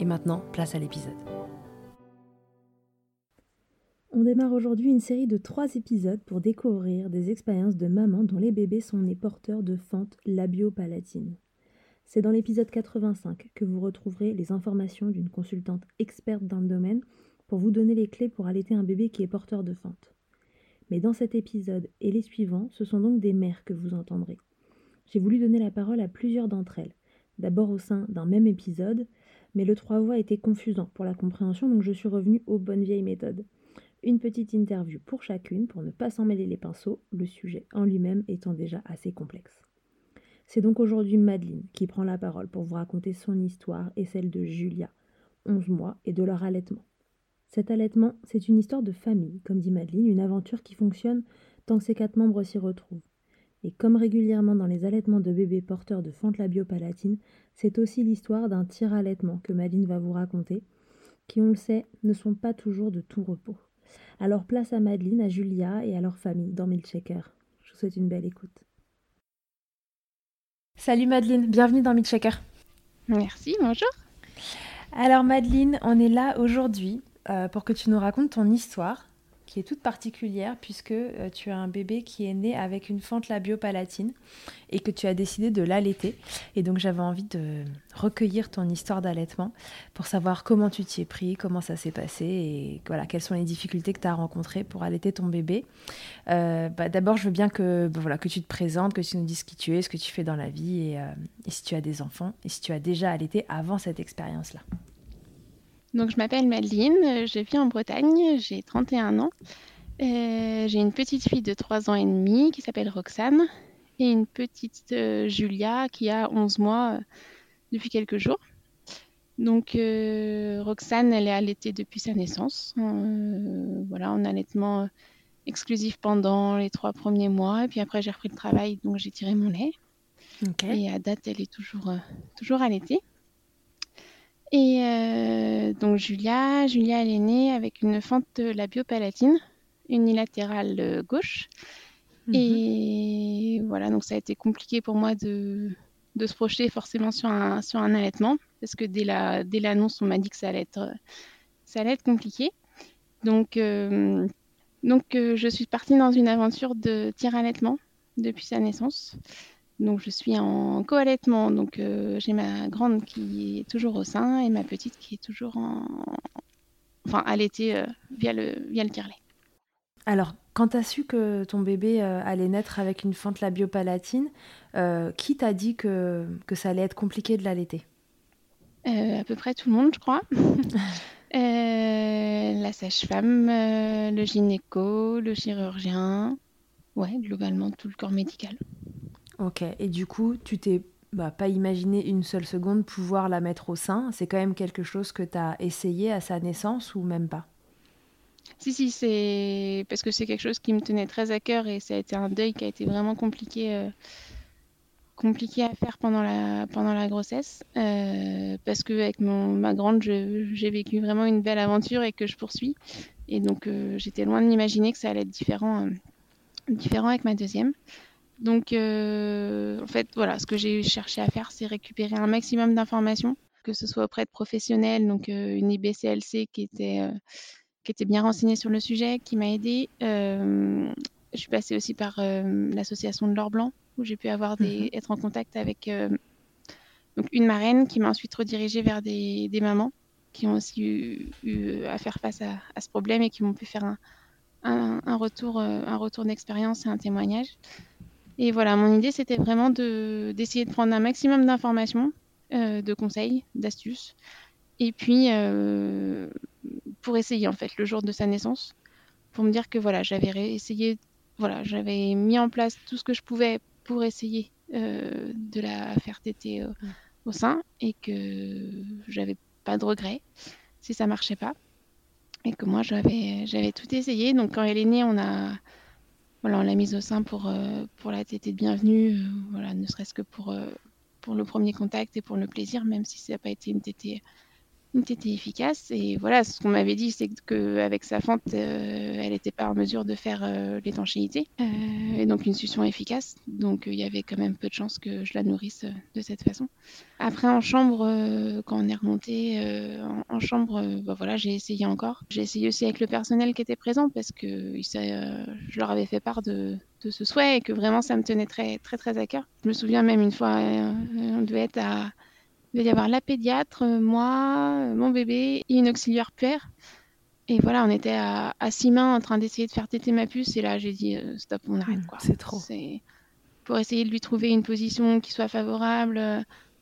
Et maintenant, place à l'épisode. On démarre aujourd'hui une série de trois épisodes pour découvrir des expériences de mamans dont les bébés sont nés porteurs de fentes labio-palatines. C'est dans l'épisode 85 que vous retrouverez les informations d'une consultante experte dans le domaine pour vous donner les clés pour allaiter un bébé qui est porteur de fente. Mais dans cet épisode et les suivants, ce sont donc des mères que vous entendrez. J'ai voulu donner la parole à plusieurs d'entre elles, d'abord au sein d'un même épisode, mais le trois voix était confusant pour la compréhension, donc je suis revenue aux bonnes vieilles méthodes. Une petite interview pour chacune pour ne pas s'en mêler les pinceaux, le sujet en lui-même étant déjà assez complexe. C'est donc aujourd'hui Madeleine qui prend la parole pour vous raconter son histoire et celle de Julia, 11 mois, et de leur allaitement. Cet allaitement, c'est une histoire de famille, comme dit Madeleine, une aventure qui fonctionne tant que ses quatre membres s'y retrouvent. Et comme régulièrement dans les allaitements de bébés porteurs de fente labiopalatine, c'est aussi l'histoire d'un tir-allaitement que Madeleine va vous raconter, qui, on le sait, ne sont pas toujours de tout repos. Alors place à Madeleine, à Julia et à leur famille dans Milkshaker. Je vous souhaite une belle écoute. Salut Madeleine, bienvenue dans Midchecker. Merci, bonjour. Alors Madeleine, on est là aujourd'hui euh, pour que tu nous racontes ton histoire qui est toute particulière puisque euh, tu as un bébé qui est né avec une fente labiopalatine et que tu as décidé de l'allaiter. Et donc j'avais envie de recueillir ton histoire d'allaitement pour savoir comment tu t'y es pris, comment ça s'est passé et voilà, quelles sont les difficultés que tu as rencontrées pour allaiter ton bébé. Euh, bah, D'abord, je veux bien que, bah, voilà, que tu te présentes, que tu nous dises qui tu es, ce que tu fais dans la vie et, euh, et si tu as des enfants et si tu as déjà allaité avant cette expérience-là. Donc, je m'appelle Madeleine, je vis en Bretagne, j'ai 31 ans. Euh, j'ai une petite fille de 3 ans et demi qui s'appelle Roxane et une petite euh, Julia qui a 11 mois euh, depuis quelques jours. Donc, Roxane, elle est allaitée depuis sa naissance. Voilà, en allaitement exclusif pendant les trois premiers mois. Et puis après, j'ai repris le travail, donc j'ai tiré mon lait. Okay. Et à date, elle est toujours, toujours allaitée. Et euh, donc Julia, Julia elle est née avec une fente labiopalatine unilatérale gauche. Mm -hmm. Et voilà, donc ça a été compliqué pour moi de, de se projeter forcément sur un, sur un allaitement, parce que dès l'annonce, la, dès on m'a dit que ça allait être, ça allait être compliqué. Donc, euh, donc euh, je suis partie dans une aventure de tir-allaitement depuis sa naissance. Donc je suis en co-allaitement, donc euh, j'ai ma grande qui est toujours au sein et ma petite qui est toujours en... enfin allaitée euh, via le, via le. Alors, quand tu as su que ton bébé euh, allait naître avec une fente labiopalatine, qui t'a dit que, que ça allait être compliqué de l'allaiter? À peu près tout le monde, je crois. la sage-femme, le gynéco, le chirurgien, ouais, globalement tout le corps médical. Ok, et du coup, tu t'es bah, pas imaginé une seule seconde pouvoir la mettre au sein? C'est quand même quelque chose que tu as essayé à sa naissance ou même pas? Si, si, c'est parce que c'est quelque chose qui me tenait très à cœur et ça a été un deuil qui a été vraiment compliqué euh, compliqué à faire pendant la, pendant la grossesse parce que avec mon, ma grande, j'ai vécu vraiment une belle aventure et que je poursuis. Et donc, j'étais loin de m'imaginer que ça allait être différent, différent avec ma deuxième. Donc, en fait, voilà, ce que j'ai cherché à faire, c'est récupérer un maximum d'informations, que ce soit auprès de professionnels, donc une IBCLC qui était qui était bien renseignée sur le sujet, qui m'a aidée. je suis passée aussi par l'association de l'Or Blanc, où j'ai pu avoir des, mmh être en contact avec donc une marraine qui m'a ensuite redirigée vers des, des, mamans qui ont aussi eu, à faire face à, à, ce problème et qui m'ont pu faire un, un, un retour, un retour d'expérience et un témoignage. Et voilà, mon idée, c'était vraiment d'essayer de, prendre un maximum d'informations, euh, de conseils, d'astuces, et puis euh, pour essayer, en fait, le jour de sa naissance, pour me dire que voilà, j'avais essayé, voilà, j'avais mis en place tout ce que je pouvais pour essayer euh, de la faire téter au sein, et que j'avais pas de regrets si ça marchait pas, et que moi, j'avais tout essayé. Donc, quand elle est née, on a voilà, on l'a mise au sein pour, euh, la tétée de bienvenue, euh, voilà, ne serait-ce que pour, euh, pour le premier contact et pour le plaisir, même si ça n'a pas été une tétée tétée efficace. Et voilà, ce qu'on m'avait dit, c'est qu'avec sa fente, euh, elle n'était pas en mesure de faire euh, l'étanchéité, euh, et donc une succion efficace. Donc il y avait quand même peu de chances que je la nourrisse de cette façon. Après, en chambre, quand on est remonté en, chambre, bah, voilà, j'ai essayé encore. J'ai essayé aussi avec le personnel qui était présent parce que je leur avais fait part de, de ce souhait et que vraiment ça me tenait très très très à cœur. Je me souviens même une fois, on devait être à il va y avoir la pédiatre, euh, moi, euh, mon bébé et une auxiliaire puère. Et voilà, on était à, six mains en train d'essayer de faire téter ma puce. Et là, j'ai dit euh, stop, on arrête. Mmh, c'est trop. pour essayer de lui trouver une position qui soit favorable.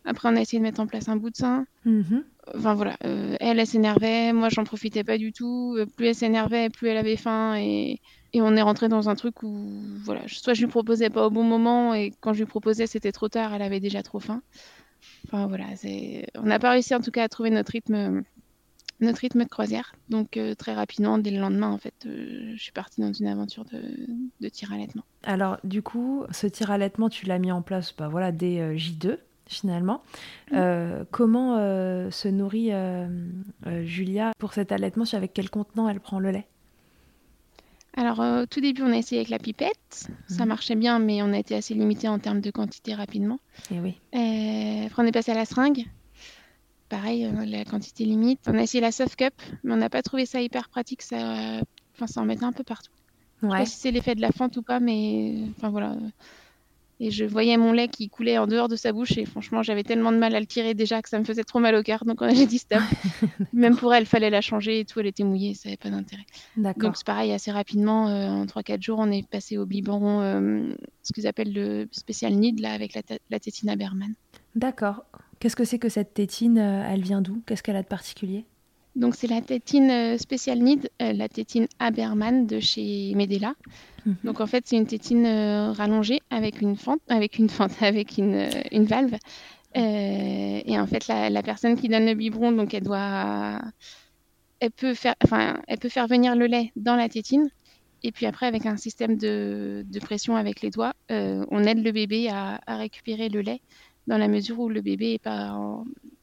Après, on a essayé de mettre en place un bout de sein. Mmh enfin voilà, elle, elle s'énervait. Moi, j'en profitais pas du tout. plus elle s'énervait, plus elle avait faim. Et, et on est rentré dans un truc où, voilà, soit je lui proposais pas au bon moment. Et quand je lui proposais, c'était trop tard. Elle avait déjà trop faim. Enfin voilà, on n'a pas réussi en tout cas à trouver notre rythme, notre rythme de croisière. Donc euh, très rapidement, dès le lendemain, en fait, euh, je suis partie dans une aventure de, tir allaitement. Alors du coup, ce tir allaitement, tu l'as mis en place, bah, voilà, dès euh, J2 finalement. Mmh. comment se nourrit Julia pour cet allaitement? Avec quel contenant elle prend le lait? Alors, euh, au tout début, on a essayé avec la pipette. Ça mhm. marchait bien, mais on a été assez limité en termes de quantité rapidement. Et eh oui. Euh, après, on est passé à la seringue. Pareil, euh, la quantité limite. On a essayé la soft cup, mais on n'a pas trouvé ça hyper pratique. Ça, enfin, ça en mettait un peu partout. Ouais. Je sais pas si c'est l'effet de la fente ou pas, mais enfin voilà. Et je voyais mon lait qui coulait en dehors de sa bouche et franchement, j'avais tellement de mal à le tirer déjà que ça me faisait trop mal au cœur. Donc on a dit stop. Même pour elle, il fallait la changer et tout. Elle était mouillée, ça n'avait pas d'intérêt. Donc c'est pareil, assez rapidement, euh, en 3-4 jours, on est passé au biberon, euh, ce qu'ils appellent le spécial NID, là, avec la, la tétine Aberman. D'accord. Qu'est-ce que c'est que cette tétine euh, Elle vient d'où? Qu'est-ce qu'elle a de particulier? Donc c'est la tétine spéciale NID, la tétine Aberman de chez Medela. Mhm. Donc en fait, c'est une tétine euh, rallongée avec une fente, avec une fente, avec une, euh, une valve. Euh, et en fait, la, la, personne qui donne le biberon, donc elle doit, elle peut faire, enfin, elle peut faire venir le lait dans la tétine. Et puis après, avec un système de, de pression avec les doigts, on aide le bébé à, à, récupérer le lait dans la mesure où le bébé est pas,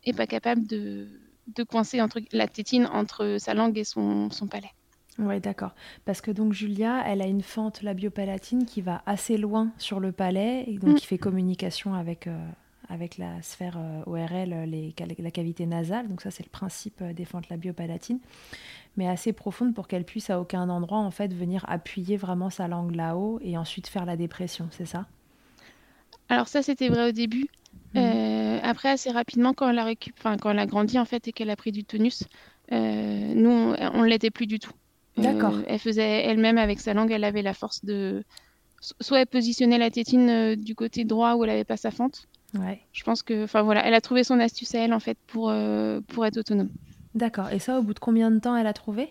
est pas capable de, de coincer entre, la tétine entre sa langue et son, son palais. Oui, d'accord. Parce que donc Julia, elle a une fente labiopalatine qui va assez loin sur le palais et donc mm. qui fait communication avec, euh, avec la sphère euh, ORL, les, la cavité nasale. Donc ça, c'est le principe euh, des fentes labiopalatines, mais assez profonde pour qu'elle puisse à aucun endroit en fait venir appuyer vraiment sa langue là-haut et ensuite faire la dépression, c'est ça? Alors ça, c'était vrai au début. Mm. après, assez rapidement, quand elle a récup... enfin, quand elle a grandi en fait et qu'elle a pris du tonus, nous, on, ne l'était plus du tout. D'accord. Euh, elle faisait elle-même avec sa langue, elle avait la force de. Soit elle positionnait la tétine euh, du côté droit où elle n'avait pas sa fente. Ouais. Je pense que. Enfin voilà, elle a trouvé son astuce à elle en fait pour, euh, pour être autonome. D'accord. Et ça, au bout de combien de temps elle a trouvé?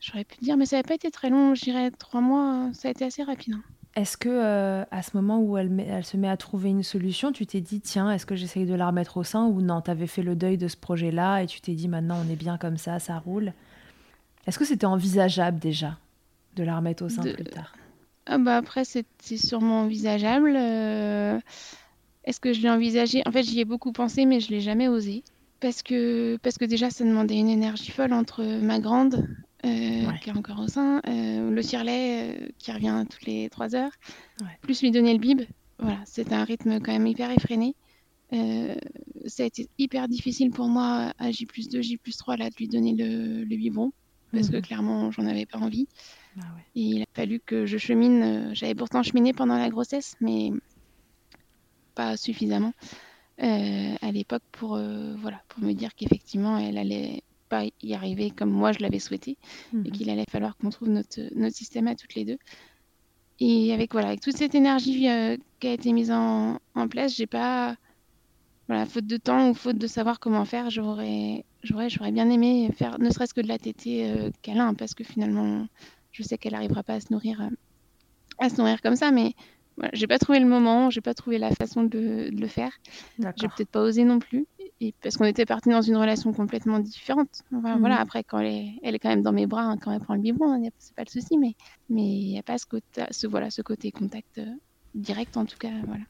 J'aurais pu dire, mais ça n'a pas été très long, je dirais trois mois, ça a été assez rapide. Hein. Est-ce que à ce moment où elle, elle, se met à trouver une solution, tu t'es dit, tiens, est-ce que j'essaye de la remettre au sein ou non? Tu avais fait le deuil de ce projet-là et tu t'es dit, maintenant on est bien comme ça, ça roule est-ce que c'était envisageable déjà de la remettre au sein plus tard? Ah bah Après, c'est sûrement envisageable. Euh, Est-ce que je l'ai envisagé? En fait, j'y ai beaucoup pensé, mais je l'ai jamais osé. Parce que, parce que déjà, ça demandait une énergie folle entre ma grande, euh, qui est encore au sein, euh, le tirelet euh, qui revient toutes les trois heures, plus lui donner le bib. Voilà, c'est un rythme quand même hyper effréné. ça a été hyper difficile pour moi à J plus 2, J plus 3 là, de lui donner le, le biberon, parce que mhm. clairement, j'en avais pas envie. Ah Et il a fallu que je chemine. J'avais pourtant cheminé pendant la grossesse, mais pas suffisamment à l'époque pour, voilà, pour me dire qu'effectivement, elle allait pas y arriver comme moi je l'avais souhaité et mhm. qu'il allait falloir qu'on trouve notre, notre système à toutes les deux. Et avec voilà, avec toute cette énergie euh, qui a été mise en, en place, j'ai pas voilà, faute de temps ou faute de savoir comment faire, j'aurais j'aurais j'aurais bien aimé faire ne serait-ce que de la tétée euh, câlin parce que finalement je sais qu'elle n'arrivera pas à se nourrir euh, à se nourrir comme ça mais voilà, j'ai pas trouvé le moment, j'ai pas trouvé la façon de, de le faire. J'ai peut-être pas osé non plus et parce qu'on était partis dans une relation complètement différente. Enfin, Voilà, mhm. après, quand elle est, elle est, quand même dans mes bras, hein, quand elle prend le biberon, hein, c'est pas le souci, mais mais il n'y a pas ce côté, ce, voilà, ce côté contact euh, direct, en tout cas. Voilà.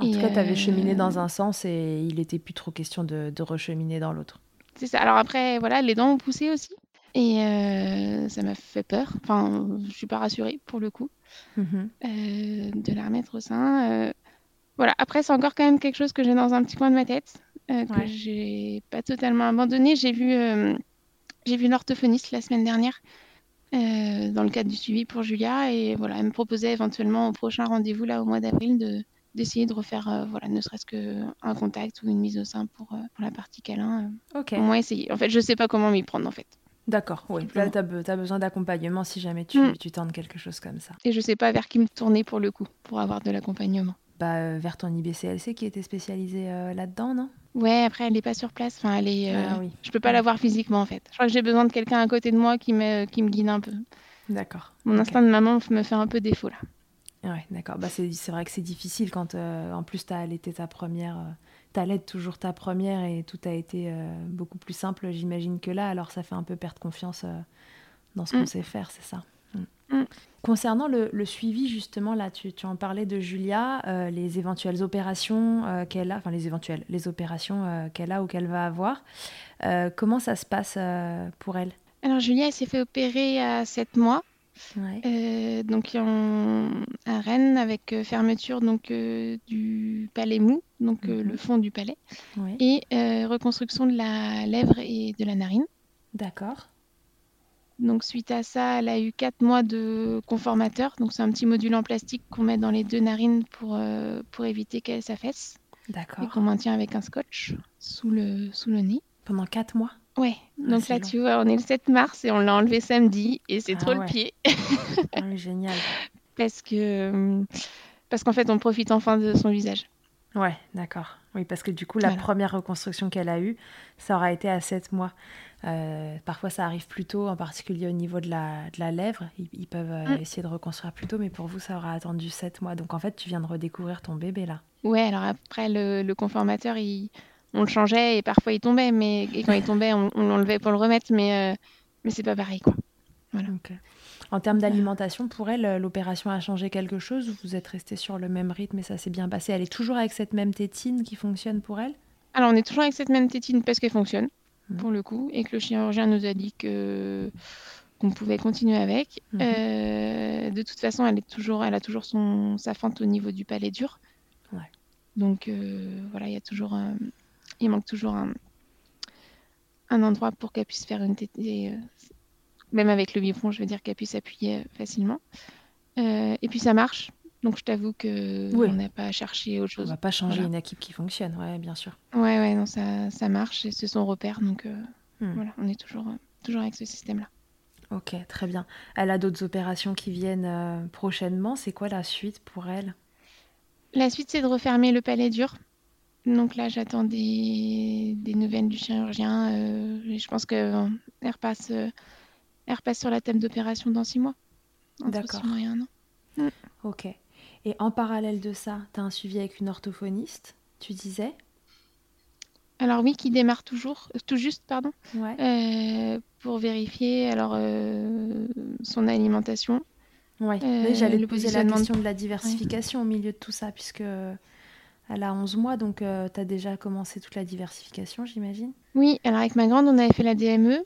En tout cas, tu avais cheminé dans euh, un sens et il était plus trop question de, de recheminer dans l'autre. C'est ça. Alors après, voilà, les dents ont poussé aussi. Et euh, ça m'a fait peur. Enfin, je suis pas rassurée pour le coup mhm. de la remettre au sein. voilà. Après, c'est encore quand même quelque chose que j'ai dans un petit coin de ma tête. Euh, que j'ai pas totalement abandonné. J'ai vu, euh, j'ai vu une orthophoniste la semaine dernière euh, dans le cadre du suivi pour Julia et voilà, elle me proposait éventuellement au prochain rendez-vous là au mois d'avril de d'essayer de refaire voilà ne serait-ce que un contact ou une mise au sein pour, pour la partie câlin. ok. Au moins essayer. En fait, je sais pas comment m'y prendre en fait. D'accord, oui. Là, tu as, besoin d'accompagnement si jamais tu, mm. tu tentes quelque chose comme ça. Et je sais pas vers qui me tourner pour le coup, pour avoir de l'accompagnement. Bah, vers ton IBCLC qui était spécialisé là-dedans, non? Ouais, après, elle n'est pas sur place. Enfin, elle est, euh, ah je peux pas la voir physiquement, en fait. Je crois que j'ai besoin de quelqu'un à côté de moi qui me, qui me guide un peu. D'accord. Mon instinct de maman me fait un peu défaut, là. Ouais, d'accord. Bah, c'est vrai que c'est difficile quand, euh, en plus, tu as allaité ta première... Euh, tu allaites toujours ta première et tout a été beaucoup plus simple, j'imagine, que là. Alors, ça fait un peu perdre confiance dans ce qu'on mm. sait faire, c'est ça? Mm. Concernant le, suivi, justement, là, tu, en parlais de Julia, euh, les éventuelles opérations euh, qu'elle a, enfin les éventuelles, les opérations euh, qu'elle a ou qu'elle va avoir. comment ça se passe pour elle? Alors, Julia, elle s'est fait opérer à 7 mois. donc à Rennes avec fermeture donc du palais mou, donc mhm. le fond du palais, et reconstruction de la lèvre et de la narine. D'accord. Donc suite à ça, elle a eu 4 mois de conformateur. Donc c'est un petit module en plastique qu'on met dans les deux narines pour, euh, pour éviter qu'elle s'affaisse. D'accord. Et qu'on maintient avec un scotch sous le, sous le nez. Pendant 4 mois? Ouais. Ah, Donc là, tu vois, on est le 7 mars et on l'a enlevé samedi et c'est ah trop le pied. Ah génial. Parce que parce qu'en fait, on profite enfin de son visage. Ouais, d'accord. Oui, parce que du coup, la première reconstruction qu'elle a eue, ça aura été à 7 mois. Euh, parfois, ça arrive plus tôt, en particulier au niveau de la, de la lèvre. Ils, peuvent euh, mm. essayer de reconstruire plus tôt, mais pour vous, ça aura attendu 7 mois. Donc, en fait, tu viens de redécouvrir ton bébé là. Ouais, alors après, le, conformateur, il, on le changeait et parfois il tombait. Mais, et quand il tombait, on, l'enlevait pour le remettre, mais, euh, mais c'est pas pareil, quoi. Voilà. En termes d'alimentation, pour elle, l'opération a changé quelque chose ou vous êtes resté sur le même rythme et ça s'est bien passé? Elle est toujours avec cette même tétine qui fonctionne pour elle? Alors, on est toujours avec cette même tétine parce qu'elle fonctionne. Mhm. pour le coup, et que le chirurgien nous a dit que qu'on pouvait continuer avec. Mhm. Euh, de toute façon, elle est toujours, elle a toujours son sa fente au niveau du palais dur. Donc euh, voilà, il y a toujours, il manque toujours un, un endroit pour qu'elle puisse faire une tétée, euh, même avec le biberon, je veux dire qu'elle puisse appuyer facilement. et puis ça marche. Donc je t'avoue que on n'a pas cherché autre chose. On va pas changer une équipe qui fonctionne, ouais, bien sûr. Ouais, ouais, non, ça, ça marche c'est son repère, donc euh, hmm. voilà, on est toujours, euh, toujours avec ce système-là. Ok, très bien. Elle a d'autres opérations qui viennent euh, prochainement. C'est quoi la suite pour elle? La suite, c'est de refermer le palais dur. Donc là, j'attends des, des, nouvelles du chirurgien. je pense qu'elle repasse, elle repasse sur la table d'opération dans six mois. D'accord. Un an. Hmm. Ok. Et en parallèle de ça, tu as un suivi avec une orthophoniste, tu disais? Alors oui, qui démarre toujours, tout juste, pardon, euh, pour vérifier alors euh, son alimentation. Ouais. Euh, J'allais lui poser la question de la diversification au milieu de tout ça, puisque Elle a 11 mois, donc tu as déjà commencé toute la diversification, j'imagine? Oui, alors avec ma grande, on avait fait la DME.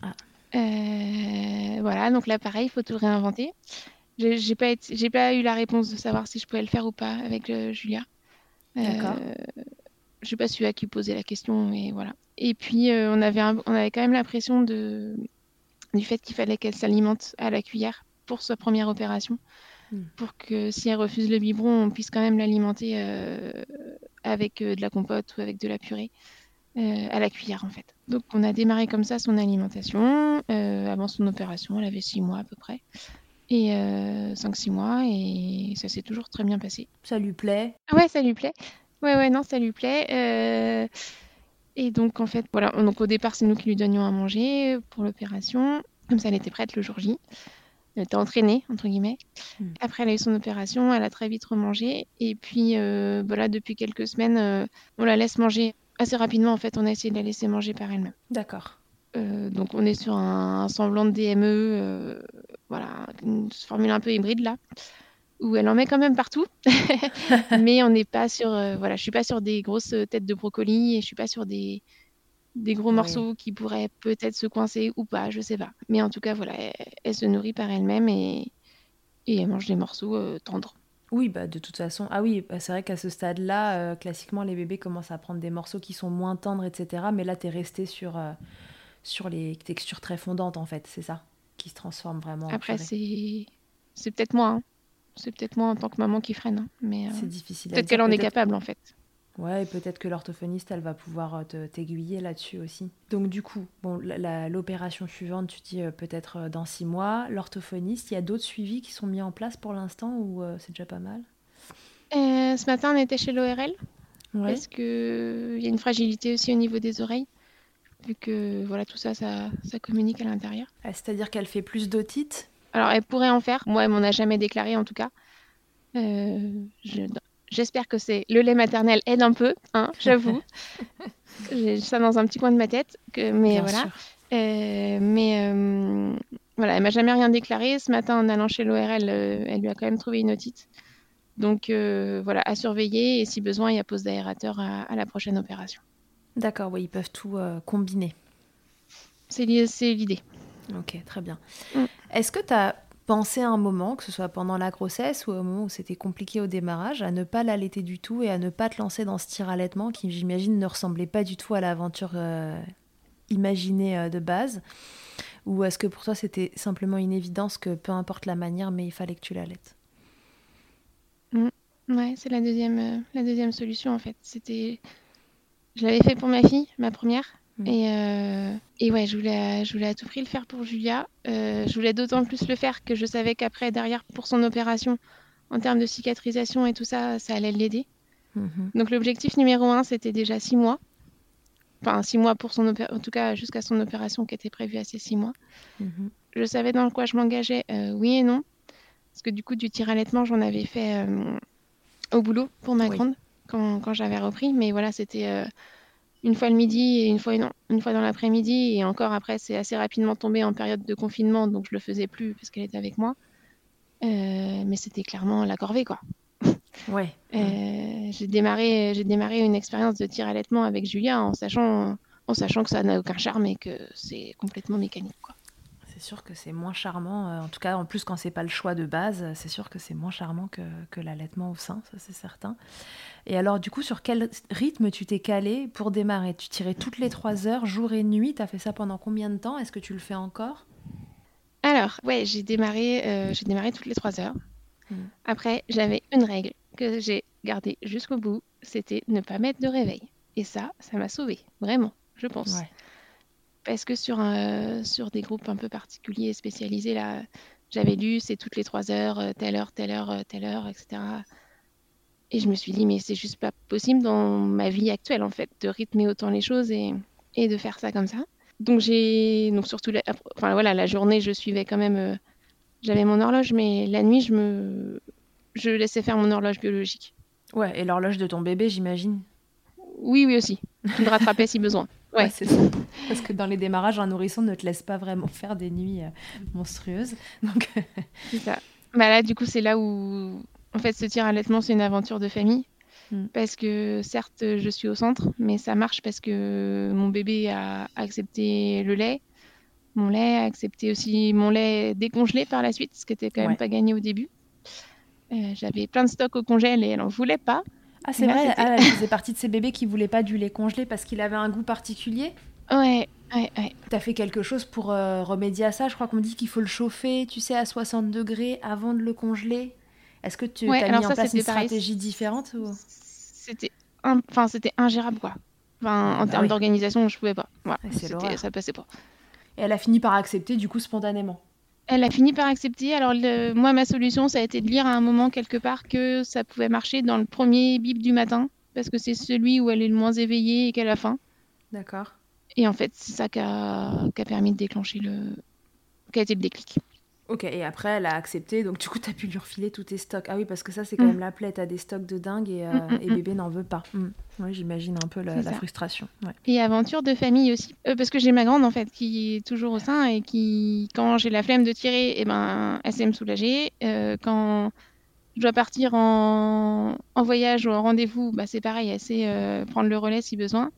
Ah. Voilà, donc là, pareil, il faut tout réinventer. J'ai pas, pas eu la réponse de savoir si je pouvais le faire ou pas avec Julia. D'accord. je sais pas su à qui poser la question, mais voilà. Et puis, on, avait on avait quand même l'impression de, du fait qu'il fallait qu'elle s'alimente à la cuillère pour sa première opération, hmm. pour que si elle refuse le biberon, on puisse quand même l'alimenter euh, avec euh, de la compote ou avec de la purée euh, à la cuillère en fait. Donc on a démarré comme ça son alimentation avant son opération, elle avait 6 mois à peu près. Et 5-6 mois, et ça s'est toujours très bien passé. Ça lui plaît? Ah Ouais, ça lui plaît. Ouais, ouais, non, ça lui plaît. Et donc, en fait, voilà. Donc, au départ, c'est nous qui lui donnions à manger pour l'opération. Comme ça, elle était prête le jour J. Elle était entraînée, entre guillemets. Hmm. Après, elle a eu son opération. Elle a très vite remangé. Et puis, euh, voilà, depuis quelques semaines, euh, on la laisse manger assez rapidement. En fait, on a essayé de la laisser manger par elle-même. D'accord. Euh, donc, on est sur un, semblant de DME. voilà, une formule un peu hybride, là où elle en met quand même partout. mais on n'est pas sur, euh, voilà, je suis pas sur des grosses têtes de brocoli et je suis pas sur des, des gros morceaux qui pourraient peut-être se coincer ou pas, je sais pas. Mais en tout cas, voilà, elle, se nourrit par elle-même et, et elle mange des morceaux euh, tendres. Oui, bah de toute façon. Ah oui, bah, c'est vrai qu'à ce stade-là, euh, classiquement, les bébés commencent à prendre des morceaux qui sont moins tendres, etc. Mais là, tu es resté sur, sur les textures très fondantes, en fait, c'est ça Qui se transforment vraiment. Après, c'est, c'est peut-être moi. Hein. C'est peut-être moi en tant que maman qui freine. Hein, mais c'est euh, difficile. Peut-être qu'elle en est capable en fait. Ouais, et peut-être que l'orthophoniste, elle va pouvoir euh, t'aiguiller là-dessus aussi. Donc du coup, bon, l'opération suivante, tu dis euh, peut-être dans six mois. L'orthophoniste, il y a d'autres suivis qui sont mis en place pour l'instant ou c'est déjà pas mal? Ce matin, on était chez l'ORL. Ouais. Parce qu'il y a une fragilité aussi au niveau des oreilles vu que voilà tout ça, ça, ça communique à l'intérieur. Ah, c'est-à-dire qu'elle fait plus d'otite alors, elle pourrait en faire. Moi, elle m'en a jamais déclaré, en tout cas. Euh, j'espère que c'est le lait maternel aide un peu, hein, j'avoue. J'ai ça dans un petit coin de ma tête, que, mais voilà. Euh, mais euh, voilà, elle m'a jamais rien déclaré. Ce matin, en allant chez l'ORL, elle lui a quand même trouvé une otite. Donc voilà, à surveiller et si besoin, il y a pose d'aérateur à, la prochaine opération. D'accord, oui, ils peuvent tout combiner. C'est l'idée. Ok, très bien. Mm. Est-ce que tu as pensé à un moment, que ce soit pendant la grossesse ou au moment où c'était compliqué au démarrage, à ne pas l'allaiter du tout et à ne pas te lancer dans ce tir allaitement qui, j'imagine, ne ressemblait pas du tout à l'aventure euh, imaginée euh, de base Ou est-ce que pour toi c'était simplement une évidence que peu importe la manière, mais il fallait que tu l'allaites? Mm. Ouais, c'est la deuxième, euh, la deuxième solution en fait. C'était, je l'avais fait pour ma fille, ma première, Mm. Et, euh, et, ouais, je voulais, je voulais à tout prix le faire pour Julia. Euh, je voulais d'autant plus le faire que je savais qu'après, derrière, pour son opération, en termes de cicatrisation et tout ça, ça allait l'aider. Mm-hmm. Donc l'objectif numéro un, c'était déjà six mois. Enfin, six mois pour son opération, en tout cas jusqu'à son opération qui était prévue à ces six mois. Mm-hmm. Je savais dans quoi je m'engageais, euh, oui et non. Parce que du coup, du tir allaitement, j'en avais fait au boulot pour ma grande quand, quand j'avais repris. Mais voilà, c'était une fois le midi et une fois, une fois dans l'après-midi. Et encore après, c'est assez rapidement tombé en période de confinement, donc je le faisais plus parce qu'elle était avec moi. Euh, mais c'était clairement la corvée, quoi. Ouais. Euh, j'ai démarré, j'ai démarré une expérience de tir allaitement avec Julia en sachant, en sachant que ça n'a aucun charme et que c'est complètement mécanique, quoi c'est sûr que c'est moins charmant. Euh, en tout cas, en plus, quand c'est pas le choix de base, c'est sûr que c'est moins charmant que, que l'allaitement au sein, ça c'est certain. Et alors, du coup, sur quel rythme tu t'es calé pour démarrer? Tu tirais toutes les trois heures, jour et nuit? Tu as fait ça pendant combien de temps? Est-ce que tu le fais encore? Alors, ouais, j'ai démarré, euh, j'ai démarré toutes les trois heures. Hmm. Après, j'avais une règle que j'ai gardée jusqu'au bout, c'était ne pas mettre de réveil. Et ça, ça m'a sauvée, vraiment, je pense. Ouais parce que sur, sur des groupes un peu particuliers et spécialisés, là, j'avais lu c'est toutes les trois heures, euh, telle heure, telle heure, euh, telle heure, etc. Et je me suis dit, mais c'est juste pas possible dans ma vie actuelle, en fait, de rythmer autant les choses et, et de faire ça comme ça. Donc, j'ai. Donc, surtout, la... enfin, voilà, la journée, je suivais quand même. Euh, j'avais mon horloge, mais la nuit, je me. Je laissais faire mon horloge biologique. Ouais, et l'horloge de ton bébé, j'imagine Oui, oui, aussi. Je me rattrapais si besoin. Ouais, c'est ça. Parce que dans les démarrages, un nourrisson ne te laisse pas vraiment faire des nuits euh, monstrueuses. Donc... c'est ça. Bah là, du coup, c'est là où, en fait, ce tir allaitement, c'est une aventure de famille. Mm. Parce que certes, je suis au centre, mais ça marche parce que mon bébé a accepté le lait. Mon lait a accepté aussi mon lait décongelé par la suite, ce qui n'était quand même pas gagné au début. Euh, j'avais plein de stocks au congèle et elle n'en voulait pas. Ah, c'est vrai, ah, elle faisait partie de ces bébés qui voulaient pas du lait congelé parce qu'il avait un goût particulier Ouais, ouais, ouais. Tu as fait quelque chose pour euh, remédier à ça? Je crois qu'on me dit qu'il faut le chauffer, tu sais, à 60 degrés avant de le congeler. Est-ce que tu as mis en place une stratégie différente ou... C'était enfin, c'était ingérable, quoi. Enfin, en bah termes d'organisation, je pouvais pas. Voilà, ça passait pas. Et elle a fini par accepter, du coup, spontanément. Elle a fini par accepter. Alors, moi, ma solution, ça a été de lire à un moment quelque part que ça pouvait marcher dans le premier bip du matin, parce que c'est celui où elle est le moins éveillée et qu'elle a faim. D'accord. Et en fait, c'est ça qui a, permis de déclencher le. qui a été le déclic. Ok, et après, elle a accepté, donc du coup, tu as pu lui refiler tous tes stocks. Ah oui, parce que ça, c'est quand mm. même la plaie, tu as des stocks de dingue et, euh, mm, mm, bébé n'en veut pas. Oui, j'imagine un peu la, frustration. Et aventure de famille aussi, euh, parce que j'ai ma grande, en fait, qui est toujours au sein et qui, quand j'ai la flemme de tirer, et eh ben, elle sait me soulager. Euh, quand je dois partir en, en voyage ou en rendez-vous, bah, c'est pareil, elle sait prendre le relais si besoin.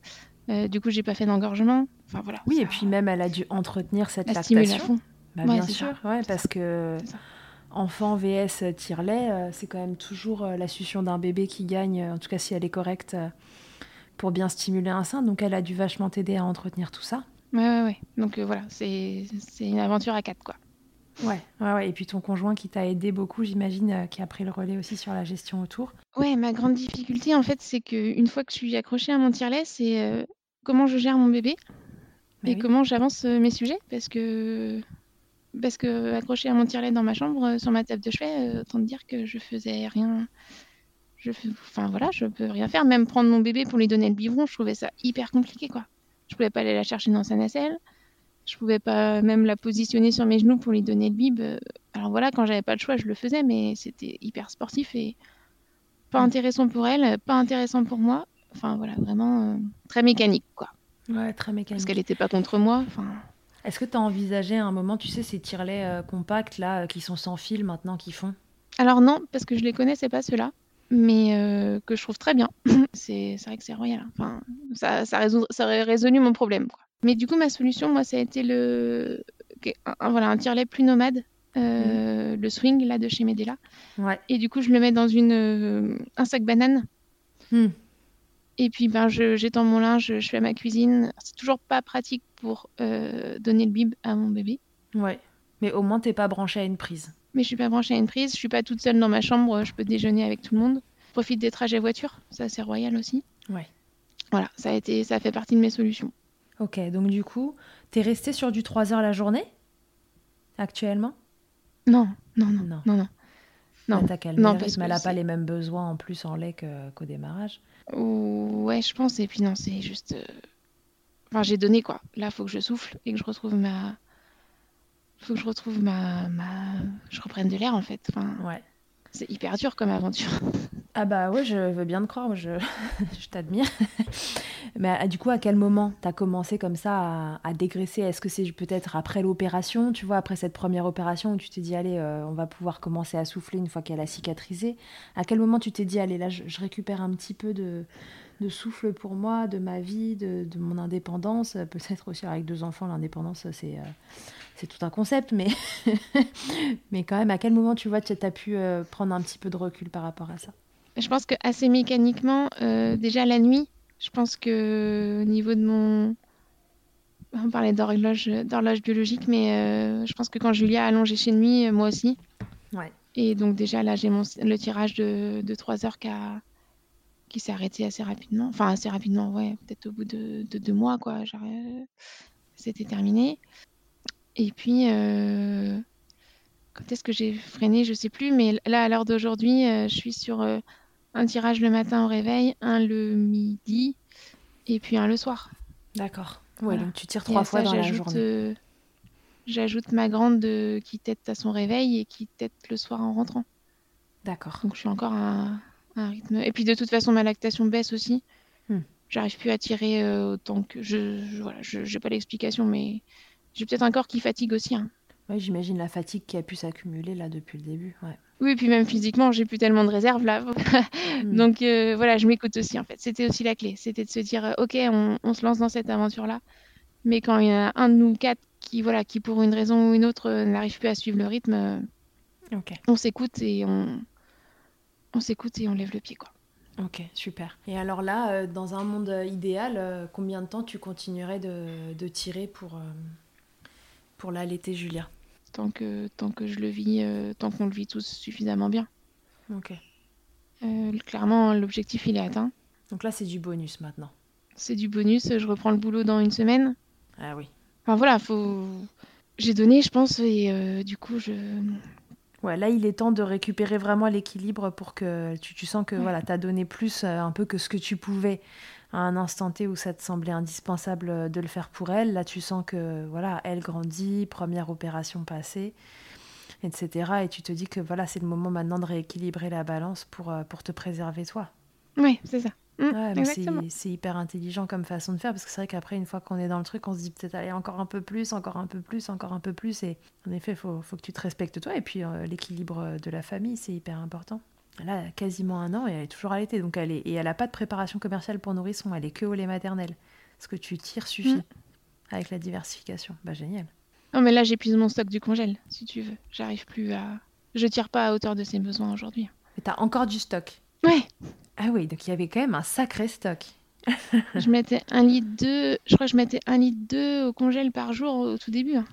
du coup, j'ai pas fait d'engorgement. Enfin, voilà, oui, et puis même, elle a dû entretenir cette lactation. Bah, bien sûr, ouais, parce que enfant vs tire-lait, euh, c'est quand même toujours euh, la succion d'un bébé qui gagne, en tout cas si elle est correcte, euh, pour bien stimuler un sein. Donc elle a dû vachement t'aider à entretenir tout ça. Ouais, ouais, ouais. Donc voilà, c'est une aventure à quatre, quoi. Ouais, ouais, ouais. Et puis ton conjoint qui t'a aidé beaucoup, j'imagine, qui a pris le relais aussi sur la gestion autour. Ouais, ma grande difficulté, en fait, c'est qu'une fois que je suis accrochée à mon tire-lait, c'est comment je gère mon bébé bah et comment j'avance mes sujets. Parce que parce que accroché à mon tire dans ma chambre, euh, sur ma table de chevet, euh, autant te dire que je faisais rien. Je Enfin voilà, je peux rien faire. Même prendre mon bébé pour lui donner le biberon, je trouvais ça hyper compliqué quoi. Je pouvais pas aller la chercher dans sa nacelle. Je pouvais pas même la positionner sur mes genoux pour lui donner le bib. Alors voilà, quand j'avais pas le choix, je le faisais, mais c'était hyper sportif et pas mm. intéressant pour elle, pas intéressant pour moi. Enfin voilà, vraiment euh, très mécanique quoi. Ouais, très mécanique. Parce qu'elle était pas contre moi. Enfin. Est-ce que tu as envisagé à un moment, tu sais, ces tirelets euh, compacts là, euh, qui sont sans fil maintenant, qui font? Alors non, parce que je les connaissais pas ceux-là, mais euh, que je trouve très bien. c'est vrai que c'est royal. Hein. Enfin, ça, ça, ça, aurait résolu mon problème. Quoi. Mais du coup, ma solution, moi, ça a été le, un, voilà, un tirelet plus nomade. Mmh. le swing là de chez Medela. Ouais. Et du coup, je le mets dans une, un sac banane. Mmh. Et puis, ben, j'étends mon linge, je fais ma cuisine. C'est toujours pas pratique pour euh, donner le bib à mon bébé. Ouais. Mais au moins, t'es pas branché à une prise. Mais je suis pas branchée à une prise. Je suis pas toute seule dans ma chambre. Je peux déjeuner avec tout le monde. Je profite des trajets voiture. Ça, c'est royal aussi. Ouais. Voilà, ça a été, ça fait partie de mes solutions. Ok, donc du coup, t'es resté sur du 3 heures la journée? Actuellement? Non, non, non, non, non. Non, t'as calmé non, parce elle n'a pas les mêmes besoins en plus en lait qu'au démarrage. Ouais, je pense. Et puis non, c'est juste. Euh, enfin, j'ai donné quoi. Là, faut que je souffle et que je retrouve ma. Faut que je retrouve ma. ma... Je reprenne de l'air en fait. Enfin, ouais. C'est hyper dur comme aventure. Ah bah ouais, je veux bien te croire, je, je t'admire. Mais ah, du coup, à quel moment t'as commencé comme ça à, dégraisser? Est-ce que c'est peut-être après l'opération, tu vois, après cette première opération où tu t'es dit, allez, euh, on va pouvoir commencer à souffler une fois qu'elle a cicatrisé? À quel moment tu t'es dit, allez, là, je, récupère un petit peu de, de, souffle pour moi, de ma vie, de, de mon indépendance Peut-être aussi avec deux enfants, l'indépendance, c'est... Euh, c'est tout un concept, mais, mais quand même, à quel moment tu vois tu as pu euh, prendre un petit peu de recul par rapport à ça? Je pense que assez mécaniquement, euh, déjà la nuit, je pense que au niveau de mon. On parlait d'horloge, d'horloge biologique, mais euh, je pense que quand Julia a allongé chez nuit, euh, moi aussi. Ouais. Et donc, déjà là, j'ai mon, le tirage de, de 3 heures qui, a, qui s'est arrêté assez rapidement. Enfin, assez rapidement, ouais, peut-être au bout de, de deux mois, quoi. C'était terminé. Et puis. Quand est-ce que j'ai freiné Je sais plus, mais là, à l'heure d'aujourd'hui, je suis sur un tirage le matin au réveil, un le midi et puis un le soir. D'accord. Ouais, donc tu tires trois fois dans la journée. Euh, j'ajoute ma grande qui tête à son réveil et qui tête le soir en rentrant. D'accord. Donc je suis encore à, un rythme. Et puis de toute façon, ma lactation baisse aussi. Hmm. J'arrive plus à tirer euh, autant que je. voilà, je n'ai pas l'explication, mais j'ai peut-être un corps qui fatigue aussi. Hein. Oui, j'imagine la fatigue qui a pu s'accumuler là depuis le début. Ouais. Oui, puis même physiquement, j'ai plus tellement de réserves là. Hmm. Donc euh, voilà, je m'écoute aussi en fait. C'était aussi la clé. C'était de se dire, euh, ok, on, se lance dans cette aventure-là. Mais quand il y a un de nous quatre qui, voilà, qui pour une raison ou une autre euh, n'arrive plus à suivre le rythme, on s'écoute et on, on s'écoute et on lève le pied quoi. Ok, super. Et alors là, dans un monde idéal, combien de temps tu continuerais de, de tirer pour, pour l'allaiter Julia? Tant que, tant que je le vis, euh, tant qu'on le vit tous suffisamment bien. Ok. Euh, clairement, l'objectif, il est atteint. Donc là, c'est du bonus maintenant. C'est du bonus, je reprends le boulot dans une semaine. Ah oui. Enfin voilà, faut... j'ai donné, je pense, et euh, du coup, je... Ouais, là, il est temps de récupérer vraiment l'équilibre pour que tu, tu sens que voilà, tu as donné plus un peu que ce que tu pouvais à un instant T où ça te semblait indispensable euh, de le faire pour elle. Là, tu sens que voilà, elle grandit, première opération passée, etc. Et tu te dis que voilà, c'est le moment maintenant de rééquilibrer la balance pour, euh, pour te préserver toi. Oui, c'est ça. Mmh, c'est hyper intelligent comme façon de faire parce que c'est vrai qu'après, une fois qu'on est dans le truc, on se dit peut-être aller encore un peu plus, encore un peu plus, encore un peu plus. Et en effet, il faut, faut, que tu te respectes toi. Et puis, euh, l'équilibre de la famille, c'est hyper important. Elle a quasiment un an et elle est toujours allaitée. Donc elle est... Et elle n'a pas de préparation commerciale pour nourrisson, elle est que au lait maternel. Ce que tu tires suffit mm. avec la diversification. Bah génial. Non mais là j'épuise mon stock du congèle, si tu veux. J'arrive plus à... Je tire pas à hauteur de ses besoins aujourd'hui. Mais t'as encore du stock Ouais. Ah oui, donc il y avait quand même un sacré stock. je mettais un litre deux, je crois que je mettais un litre deux au congèle par jour au tout début. Hein.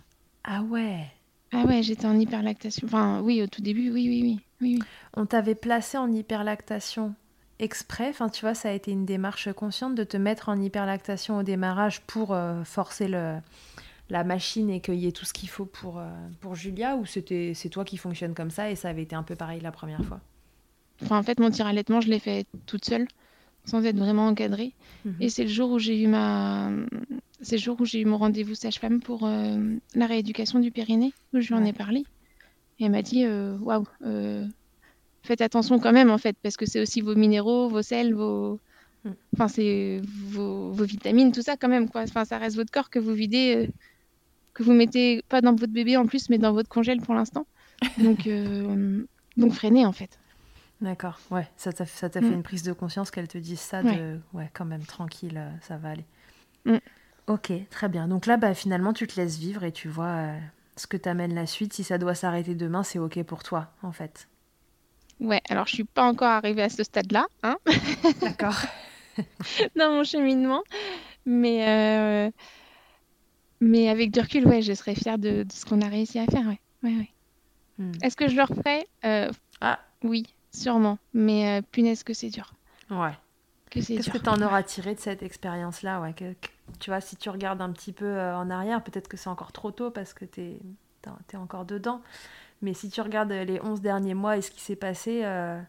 Ah ouais. Ah ouais, j'étais en hyperlactation. Enfin oui, au tout début, oui, oui, oui. On t'avait placé en hyperlactation exprès, enfin tu vois, ça a été une démarche consciente de te mettre en hyperlactation au démarrage pour euh, forcer le, la machine et qu'il y ait tout ce qu'il faut pour, euh, pour Julia ou c'était c'est toi qui fonctionne comme ça et ça avait été un peu pareil la première fois? Enfin, En fait, mon tir allaitement, je l'ai fait toute seule, sans être vraiment encadrée. Mhm. Et c'est le jour où j'ai eu ma... C'est le jour où j'ai eu mon rendez-vous sage-femme pour euh, la rééducation du périnée, où je lui en ai parlé. Et elle m'a dit euh, waouh, euh, faites attention quand même en fait, parce que c'est aussi vos minéraux, vos sels, vos, mm. enfin c'est vos, vitamines, tout ça quand même quoi. Enfin ça reste votre corps que vous videz, euh, que vous mettez pas dans votre bébé en plus, mais dans votre congèle pour l'instant. Donc donc freinez en fait. D'accord, ouais, ça t'a fait mm. une prise de conscience qu'elle te dise ça, de ouais, quand même tranquille, ça va aller. Mm. Ok, très bien. Donc là, bah, finalement, tu te laisses vivre et tu vois ce que t'amène la suite. Si ça doit s'arrêter demain, c'est ok pour toi, en fait. Ouais, alors je suis pas encore arrivée à ce stade-là, hein D'accord. Dans mon cheminement, mais euh, mais avec du recul, ouais, je serais fière de, ce qu'on a réussi à faire, ouais, ouais, ouais. Hmm. Est-ce que je le referai? Euh, Ah, oui, sûrement, mais euh, punaise que c'est dur. Ouais. Qu'est-ce que tu en auras tiré de cette expérience-là ouais, Tu vois, si tu regardes un petit peu euh, en arrière, peut-être que c'est encore trop tôt parce que tu es, encore dedans. Mais si tu regardes les 11 derniers mois et ce qui s'est passé, euh,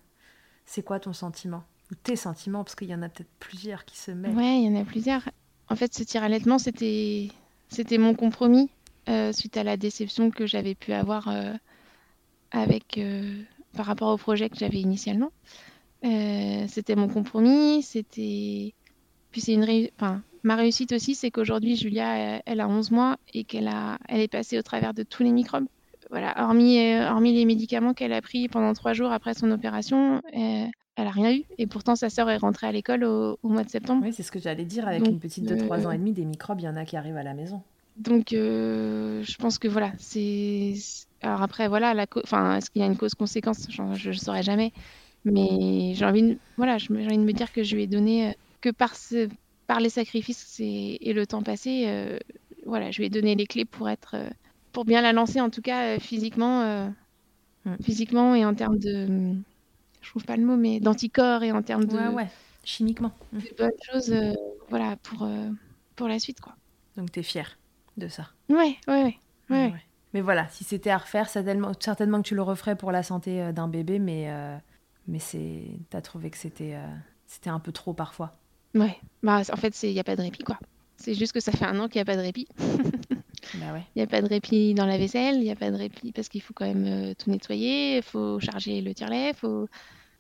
c'est quoi ton sentiment? Ou tes sentiments? Parce qu'il y en a peut-être plusieurs qui se mettent. Ouais, il y en a plusieurs. En fait, ce tir allaitement, c'était, c'était mon compromis euh, suite à la déception que j'avais pu avoir avec, par rapport au projet que j'avais initialement. Euh, c'était mon compromis, c'était. Puis c'est une enfin, ma réussite aussi, c'est qu'aujourd'hui, Julia, elle a 11 mois et qu'elle a... elle est passée au travers de tous les microbes. Voilà, hormis, euh, hormis les médicaments qu'elle a pris pendant trois jours après son opération, euh, elle a rien eu. Et pourtant, sa sœur est rentrée à l'école au... mois de septembre. Oui, c'est ce que j'allais dire. Avec une petite de 3 ans et demi, des microbes, il y en a qui arrivent à la maison. Donc, je pense que voilà, c'est. Alors après, voilà, la enfin, est-ce qu'il y a une cause-conséquence? Je ne saurais jamais. Mais j'ai envie, de, voilà, j'ai envie de me dire que je lui ai donné, euh, que par, ce, par les sacrifices et, le temps passé, euh, voilà, je lui ai donné les clés pour être, euh, pour bien la lancer, en tout cas physiquement, mm. physiquement et en termes de, je trouve pas le mot, mais d'anticorps et en termes de, ouais, ouais. chimiquement, de bonnes choses, voilà, pour, pour la suite, quoi. Donc tu es fière de ça. Ouais, ouais, ouais. ouais. Mais voilà, si c'était à refaire, certainement, certainement que tu le referais pour la santé d'un bébé, mais mais c'est t'as trouvé que c'était euh, c'était un peu trop parfois. Ouais. Bah en fait il y a pas de répit quoi. C'est juste que ça fait un an qu'il n'y a pas de répit. Bah ouais. Il n'y a pas de répit dans la vaisselle il n'y a pas de répit parce qu'il faut quand même euh, tout nettoyer il faut charger le tire-lait faut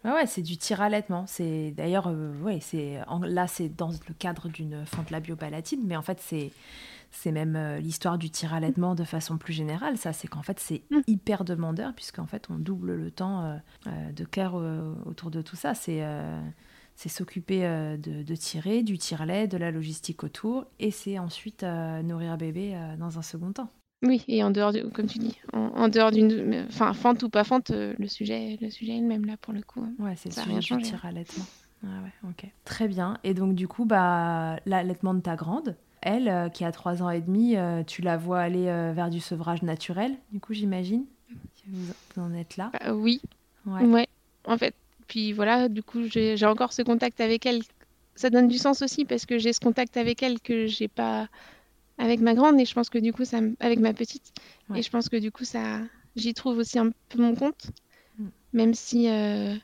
Ouais, ouais, c'est du tir allaitement. C'est d'ailleurs, euh, ouais, c'est là, c'est dans le cadre d'une fente labiopalatine, mais en fait, c'est c'est même euh, l'histoire du tir allaitement de façon plus générale. Ça, c'est qu'en fait, c'est Mm. hyper demandeur, puisqu'en fait, on double le temps euh, euh, de care euh, autour de tout ça. C'est c'est s'occuper de, de tirer, du tire-lait, de la logistique autour, et c'est ensuite nourrir bébé dans un second temps. Oui, et en dehors, du, comme tu dis, en, en dehors d'une. Enfin, fente ou pas fente, le sujet, le sujet est le même là pour le coup. hein. Ouais, c'est le Ça rien du changé, tir allaitement. Ah ouais, ok. Très bien. Et donc, du coup, bah, l'allaitement de ta grande, elle, euh, qui a 3 ans et demi, euh, tu la vois aller euh, vers du sevrage naturel, du coup, j'imagine? Vous, en êtes là? Bah, oui, Ouais. ouais. En fait, puis voilà, du coup, j'ai encore ce contact avec elle. Ça donne du sens aussi parce que j'ai ce contact avec elle que j'ai pas avec ma grande et je pense que du coup, ça, avec ma petite. Ouais. Et je pense que du coup, ça, j'y trouve aussi un peu mon compte, Mm. même si. euh,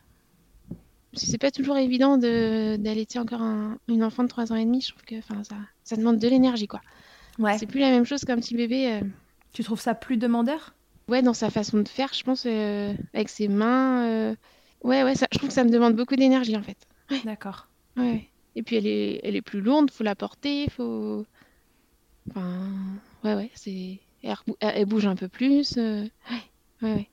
c'est pas toujours évident de d'allaiter encore un- une enfant de 3 ans et demi. Je trouve que enfin, ça, ça demande de l'énergie, quoi. Ouais. C'est plus la même chose qu'un petit bébé. euh, Tu trouves ça plus demandeur? Ouais, dans sa façon de faire, je pense, euh, avec ses mains. euh, Ouais, ouais, ça- je trouve que ça me demande beaucoup d'énergie, en fait. D'accord. Ouais. Et puis, elle est, elle est plus lourde, faut la porter, faut... Enfin, ouais, ouais, c'est... Elle, bouge un peu plus. euh, Ouais, ouais, ouais.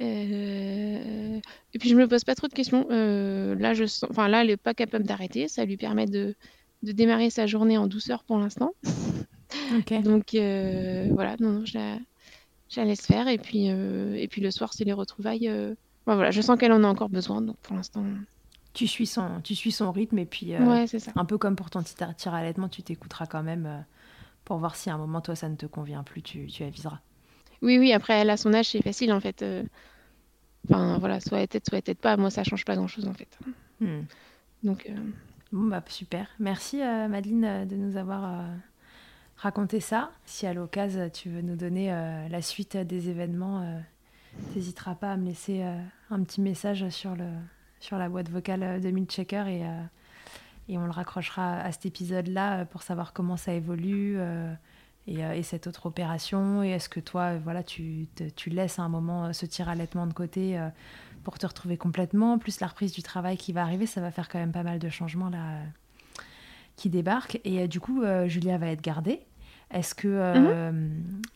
Euh, Et puis, je me pose pas trop de questions. Euh, Là, je sens... enfin, là, elle est pas capable d'arrêter. Ça lui permet de... de démarrer sa journée en douceur pour l'instant. Donc euh, voilà, non, non, je la, je la laisse faire. Et puis, euh, et puis le soir, c'est les retrouvailles. euh, enfin, voilà, je sens qu'elle en a encore besoin. Donc pour l'instant, Tu suis son, tu suis son rythme et puis ouais, ça. un peu comme pour ton petit tir à allaitement, tu t'écouteras quand même pour voir si à un moment toi ça ne te convient plus, tu, tu aviseras. Oui, oui, après, elle a son âge, c'est facile en fait. Enfin voilà, soit elle tête, soit elle tête pas. Moi, ça change pas grand chose en fait. Hmm. Donc Bah super. Merci euh, Madeleine euh, de nous avoir euh, raconté ça. Si à l'occasion tu veux nous donner euh, la suite des événements, t'hésiteras pas à me laisser un petit message sur le sur la boîte vocale de Milchecker et et on le raccrochera à cet épisode-là pour savoir comment ça évolue et, et cette autre opération. Et est-ce que toi, voilà, tu, te- tu laisses à un moment ce tir allaitement de côté pour te retrouver complètement, plus la reprise du travail qui va arriver, ça va faire quand même pas mal de changements là euh, qui débarquent. Et euh, du coup, euh, Julia va être gardée. Est-ce que euh,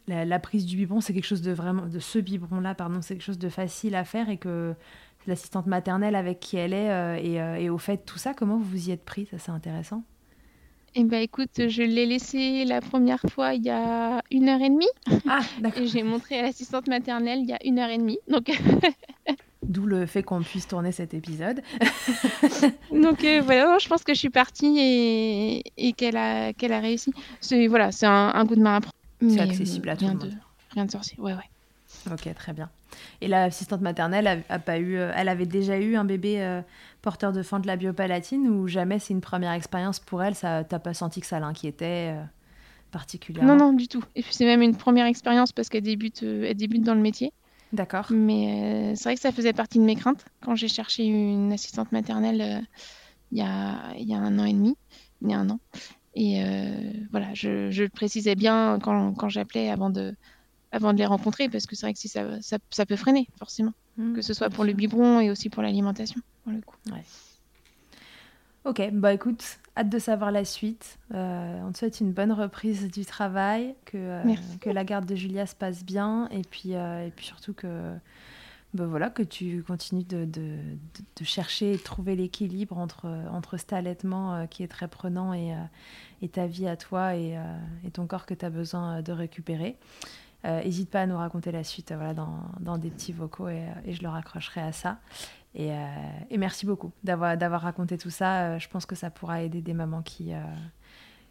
la, la prise du biberon, c'est quelque chose de vraiment, de ce biberon-là, pardon, c'est quelque chose de facile à faire et que l'assistante maternelle avec qui elle est et, et au fait tout ça, comment vous vous y êtes pris? Ça, c'est intéressant. eh ben écoute, je l'ai laissé la première fois il y a une heure et demie Ah, d'accord. et j'ai montré à l'assistante maternelle il y a une heure et demie. Donc D'où le fait qu'on puisse tourner cet épisode. Donc euh, voilà, je pense que je suis partie et, et qu'elle a, qu'elle a réussi. C'est voilà, c'est un, un coup de main à prendre. C'est accessible euh, à tout rien le de, monde. Rien de sorcier, ouais, ouais. Ok, très bien. Et l'assistante maternelle a, a pas eu, euh, elle avait déjà eu un bébé euh, porteur de fente labiopalatine ou jamais c'est une première expérience pour elle? Ça, t'as pas senti que ça l'inquiétait euh, particulièrement? Non, non, du tout. Et puis c'est même une première expérience parce qu'elle débute, euh, elle débute dans le métier. D'accord. Mais euh, c'est vrai que ça faisait partie de mes craintes quand j'ai cherché une assistante maternelle euh, il y, a, il y a un an et demi, il y a un an. Et euh, voilà, je, je le précisais bien quand, quand j'appelais avant de, avant de les rencontrer parce que c'est vrai que si ça, ça, ça peut freiner forcément. Mmh, que ce soit pour le biberon et aussi pour l'alimentation, pour le coup. Ok, bah écoute, hâte de savoir la suite. Euh, on te souhaite une bonne reprise du travail, que, euh, que la garde de Julia se passe bien et puis, euh, et puis surtout que, bah voilà, que tu continues de, de, de- de chercher et de trouver l'équilibre entre, entre cet allaitement qui est très prenant et, et ta vie à toi et, et ton corps que tu as besoin de récupérer. N'hésite pas à nous raconter la suite euh, voilà, dans, dans des petits vocaux et, euh, et je le raccrocherai à ça. Et, euh, et merci beaucoup d'avoir raconté tout ça. Euh, je pense que ça pourra aider des mamans qui, euh,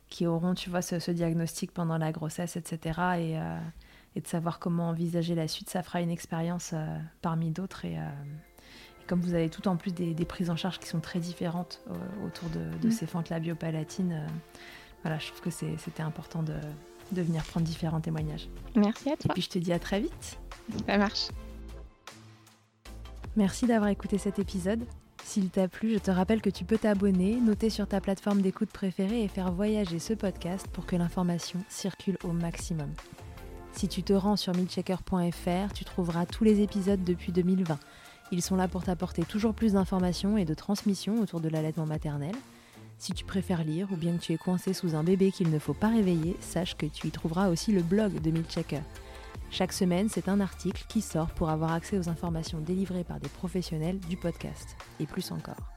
qui auront, tu vois, ce, ce diagnostic pendant la grossesse, etc. Et, euh, et de savoir comment envisager la suite. Ça fera une expérience euh, parmi d'autres. Et, euh, et comme vous avez tout en plus des, des prises en charge qui sont très différentes euh, autour de, de Mm. ces fentes labiopalatines, euh, voilà, je trouve que c'était important de, de venir prendre différents témoignages. Merci à Et toi. puis je te dis à très vite. Ça marche. Merci d'avoir écouté cet épisode. S'il t'a plu, je te rappelle que tu peux t'abonner, noter sur ta plateforme d'écoute préférée et faire voyager ce podcast pour que l'information circule au maximum. Si tu te rends sur milchecker.fr, tu trouveras tous les épisodes depuis 2020. Ils sont là pour t'apporter toujours plus d'informations et de transmissions autour de l'allaitement maternel. Si tu préfères lire ou bien que tu es coincé sous un bébé qu'il ne faut pas réveiller, sache que tu y trouveras aussi le blog de Milchecker. Chaque semaine, c'est un article qui sort pour avoir accès aux informations délivrées par des professionnels du podcast, et plus encore.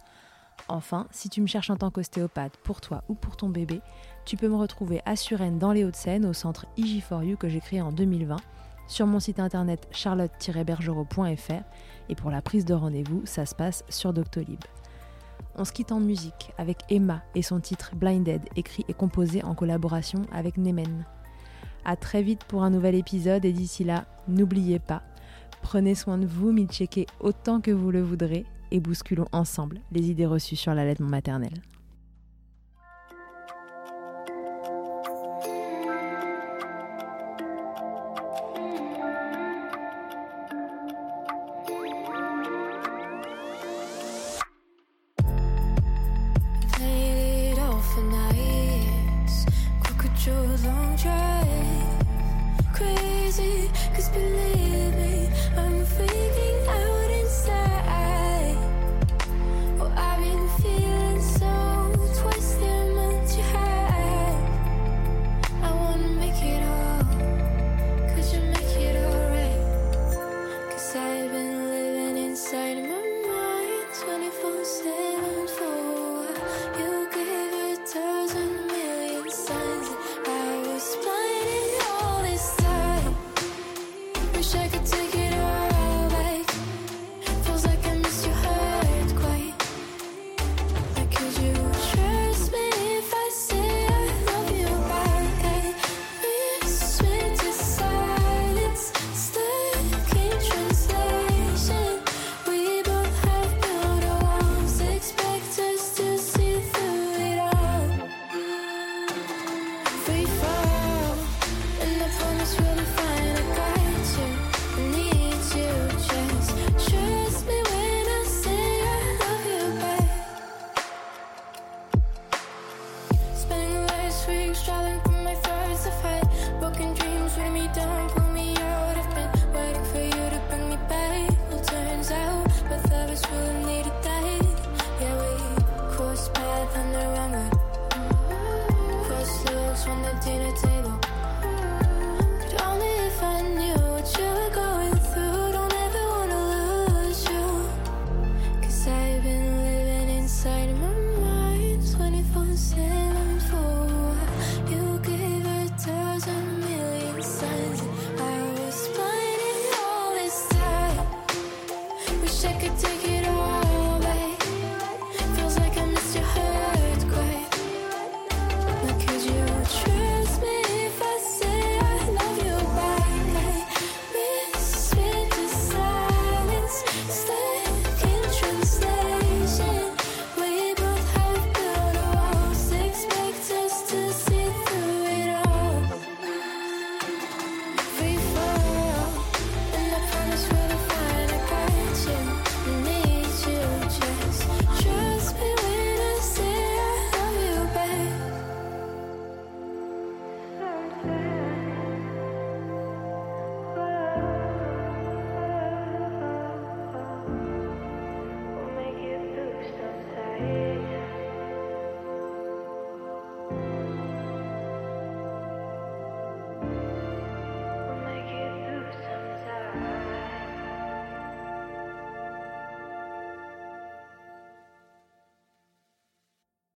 Enfin, si tu me cherches en tant qu'ostéopathe pour toi ou pour ton bébé, tu peux me retrouver à Suresnes dans les Hauts-de-Seine au centre IG4U que j'ai créé en 2020, sur mon site internet charlotte-bergerot.fr et pour la prise de rendez-vous, ça se passe sur Doctolib. On se quitte en musique avec Emma et son titre Blinded, écrit et composé en collaboration avec Nemen. A très vite pour un nouvel épisode et d'ici là, n'oubliez pas, prenez soin de vous, checker autant que vous le voudrez et bousculons ensemble les idées reçues sur l'allaitement maternel.